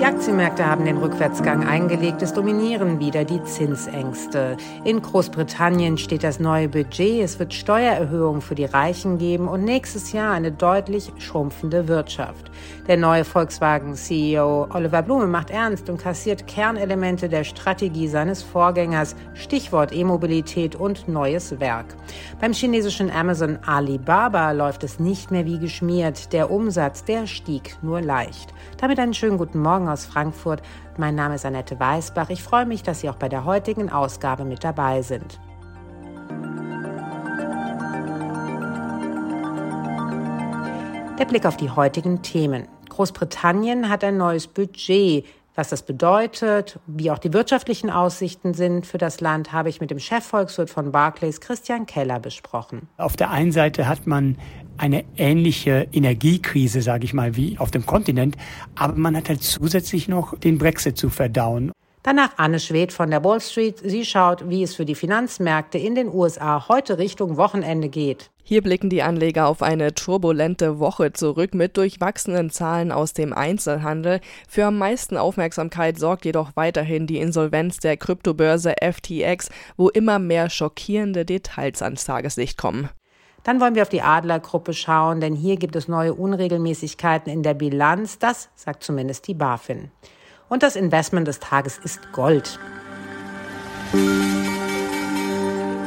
Die Aktienmärkte haben den Rückwärtsgang eingelegt. Es dominieren wieder die Zinsängste. In Großbritannien steht das neue Budget. Es wird Steuererhöhungen für die Reichen geben und nächstes Jahr eine deutlich schrumpfende Wirtschaft. Der neue Volkswagen-CEO Oliver Blume macht ernst und kassiert Kernelemente der Strategie seines Vorgängers. Stichwort E-Mobilität und neues Werk. Beim chinesischen Amazon Alibaba läuft es nicht mehr wie geschmiert. Der Umsatz, der stieg nur leicht. Damit einen schönen guten Morgen aus Frankfurt. Mein Name ist Annette Weißbach. Ich freue mich, dass Sie auch bei der heutigen Ausgabe mit dabei sind. Der Blick auf die heutigen Themen. Großbritannien hat ein neues Budget. Was das bedeutet, wie auch die wirtschaftlichen Aussichten sind für das Land, habe ich mit dem Chefvolkswirt von Barclays, Christian Keller, besprochen. Auf der einen Seite hat man eine ähnliche Energiekrise, sage ich mal, wie auf dem Kontinent, aber man hat halt zusätzlich noch den Brexit zu verdauen. Danach Anne Schwedt von der Wall Street. Sie schaut, wie es für die Finanzmärkte in den USA heute Richtung Wochenende geht. Hier blicken die Anleger auf eine turbulente Woche zurück mit durchwachsenen Zahlen aus dem Einzelhandel. Für am meisten Aufmerksamkeit sorgt jedoch weiterhin die Insolvenz der Kryptobörse FTX, wo immer mehr schockierende Details ans Tageslicht kommen. Dann wollen wir auf die Adlergruppe schauen, denn hier gibt es neue Unregelmäßigkeiten in der Bilanz. Das sagt zumindest die BaFin. Und das Investment des Tages ist Gold.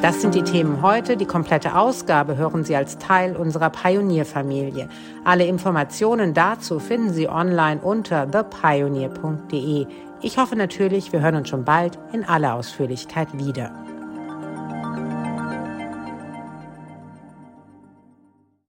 Das sind die Themen heute. Die komplette Ausgabe hören Sie als Teil unserer Pionierfamilie. Alle Informationen dazu finden Sie online unter thepioneer.de. Ich hoffe natürlich, wir hören uns schon bald in aller Ausführlichkeit wieder.